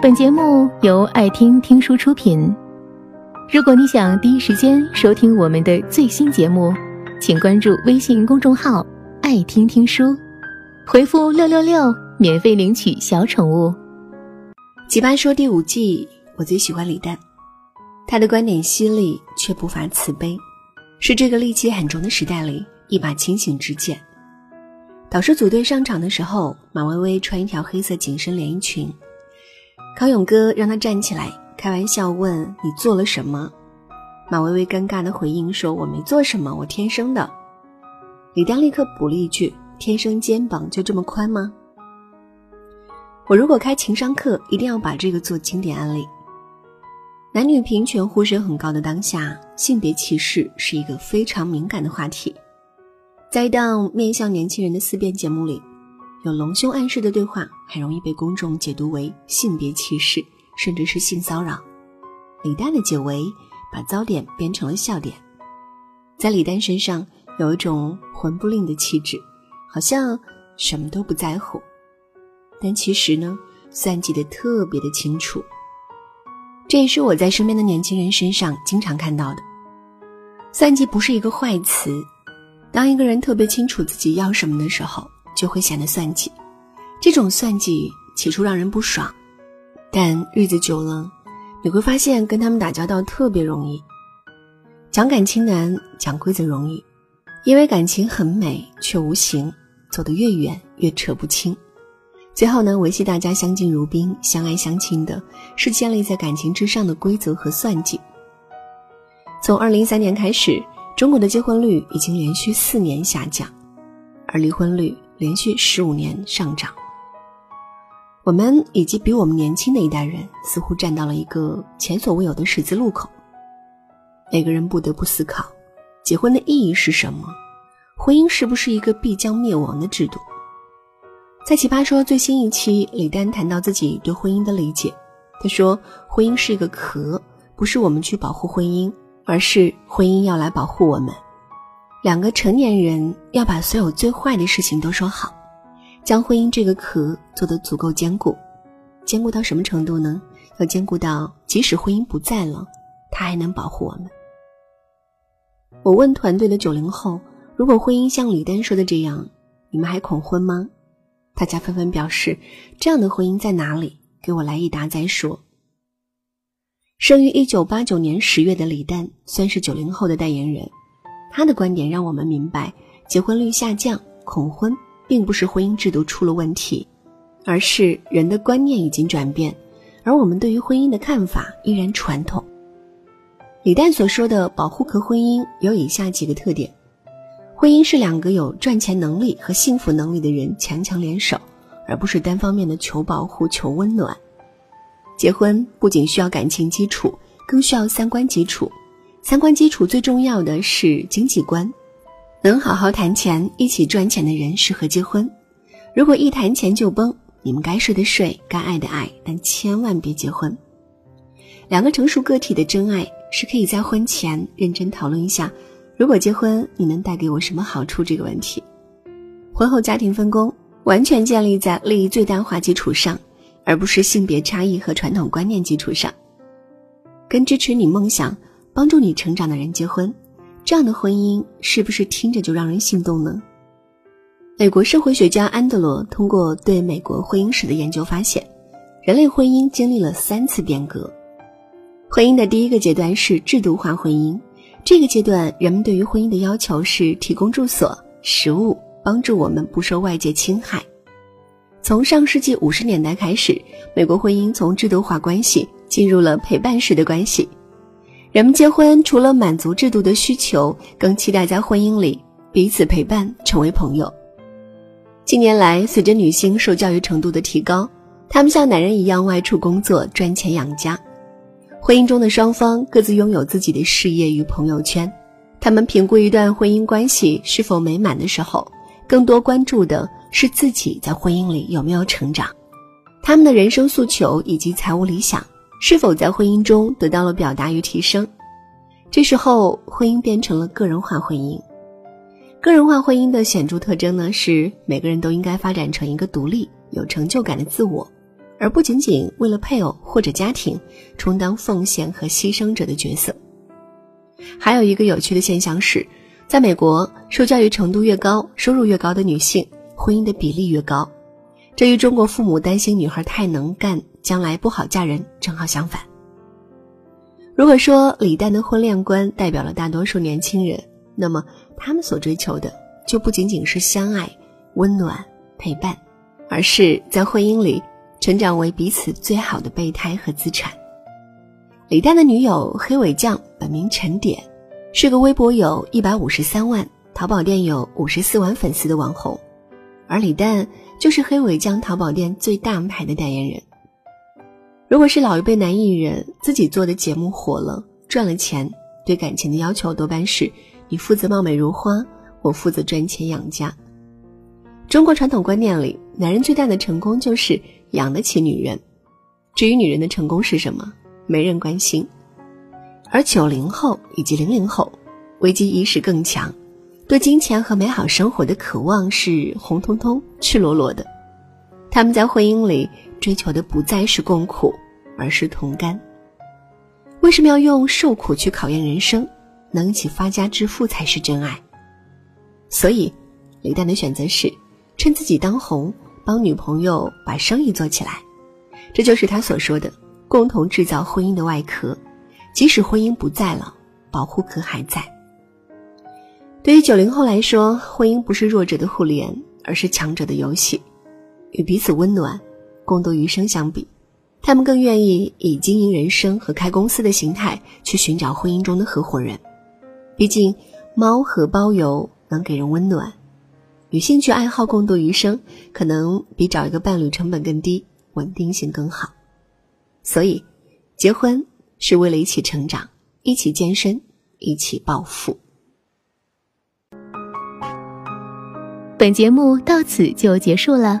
本节目由爱听听书出品。如果你想第一时间收听我们的最新节目，请关注微信公众号“爱听听书”，回复“六六六”免费领取小宠物。奇葩说第五季，我最喜欢李诞，他的观点犀利却不乏慈悲，是这个戾气很重的时代里一把清醒之剑。导师组队上场的时候，马薇薇穿一条黑色紧身连衣裙。康永哥让他站起来，开玩笑问：“你做了什么？”马薇薇尴尬的回应说：“我没做什么，我天生的。”李诞立刻补了一句：“天生肩膀就这么宽吗？”我如果开情商课，一定要把这个做经典案例。男女平权呼声很高的当下，性别歧视是一个非常敏感的话题。在一档面向年轻人的思辨节目里。有隆胸暗示的对话，很容易被公众解读为性别歧视，甚至是性骚扰。李诞的解围，把糟点变成了笑点。在李诞身上有一种魂不吝的气质，好像什么都不在乎，但其实呢，算计的特别的清楚。这也是我在身边的年轻人身上经常看到的。算计不是一个坏词，当一个人特别清楚自己要什么的时候。就会显得算计，这种算计起初让人不爽，但日子久了，你会发现跟他们打交道特别容易。讲感情难，讲规则容易，因为感情很美却无形，走得越远越扯不清。最后呢，维系大家相敬如宾、相爱相亲的，是建立在感情之上的规则和算计。从二零一三年开始，中国的结婚率已经连续四年下降，而离婚率。连续十五年上涨，我们以及比我们年轻的一代人似乎站到了一个前所未有的十字路口。每个人不得不思考：结婚的意义是什么？婚姻是不是一个必将灭亡的制度？在《奇葩说》最新一期，李丹谈到自己对婚姻的理解，他说：“婚姻是一个壳，不是我们去保护婚姻，而是婚姻要来保护我们。”两个成年人要把所有最坏的事情都说好，将婚姻这个壳做得足够坚固，坚固到什么程度呢？要坚固到即使婚姻不在了，它还能保护我们。我问团队的九零后，如果婚姻像李丹说的这样，你们还恐婚吗？大家纷纷表示，这样的婚姻在哪里？给我来一答再说。生于一九八九年十月的李丹，算是九零后的代言人。他的观点让我们明白，结婚率下降、恐婚，并不是婚姻制度出了问题，而是人的观念已经转变，而我们对于婚姻的看法依然传统。李诞所说的保护壳婚姻有以下几个特点：婚姻是两个有赚钱能力和幸福能力的人强强联手，而不是单方面的求保护、求温暖。结婚不仅需要感情基础，更需要三观基础。三观基础最重要的是经济观，能好好谈钱、一起赚钱的人适合结婚。如果一谈钱就崩，你们该睡的睡，该爱的爱，但千万别结婚。两个成熟个体的真爱是可以在婚前认真讨论一下，如果结婚，你能带给我什么好处这个问题。婚后家庭分工完全建立在利益最大化基础上，而不是性别差异和传统观念基础上。跟支持你梦想。帮助你成长的人结婚，这样的婚姻是不是听着就让人心动呢？美国社会学家安德罗通过对美国婚姻史的研究发现，人类婚姻经历了三次变革。婚姻的第一个阶段是制度化婚姻，这个阶段人们对于婚姻的要求是提供住所、食物，帮助我们不受外界侵害。从上世纪五十年代开始，美国婚姻从制度化关系进入了陪伴式的关系。人们结婚除了满足制度的需求，更期待在婚姻里彼此陪伴，成为朋友。近年来，随着女性受教育程度的提高，她们像男人一样外出工作赚钱养家。婚姻中的双方各自拥有自己的事业与朋友圈。他们评估一段婚姻关系是否美满的时候，更多关注的是自己在婚姻里有没有成长，他们的人生诉求以及财务理想。是否在婚姻中得到了表达与提升？这时候，婚姻变成了个人化婚姻。个人化婚姻的显著特征呢，是每个人都应该发展成一个独立、有成就感的自我，而不仅仅为了配偶或者家庭充当奉献和牺牲者的角色。还有一个有趣的现象是，在美国，受教育程度越高、收入越高的女性，婚姻的比例越高。这与中国父母担心女孩太能干，将来不好嫁人正好相反。如果说李诞的婚恋观代表了大多数年轻人，那么他们所追求的就不仅仅是相爱、温暖、陪伴，而是在婚姻里成长为彼此最好的备胎和资产。李诞的女友黑尾酱本名陈点，是个微博有一百五十三万、淘宝店有五十四万粉丝的网红，而李诞。就是黑尾酱淘宝店最大牌的代言人。如果是老一辈男艺人自己做的节目火了赚了钱，对感情的要求多半是你负责貌美如花，我负责赚钱养家。中国传统观念里，男人最大的成功就是养得起女人。至于女人的成功是什么，没人关心。而九零后以及零零后，危机意识更强。对金钱和美好生活的渴望是红彤彤、赤裸裸的，他们在婚姻里追求的不再是共苦，而是同甘。为什么要用受苦去考验人生？能一起发家致富才是真爱。所以，李诞的选择是趁自己当红，帮女朋友把生意做起来。这就是他所说的共同制造婚姻的外壳，即使婚姻不在了，保护壳还在。对于九零后来说，婚姻不是弱者的互联，而是强者的游戏。与彼此温暖、共度余生相比，他们更愿意以经营人生和开公司的形态去寻找婚姻中的合伙人。毕竟，猫和包邮能给人温暖，与兴趣爱好共度余生，可能比找一个伴侣成本更低、稳定性更好。所以，结婚是为了一起成长，一起健身，一起暴富。本节目到此就结束了，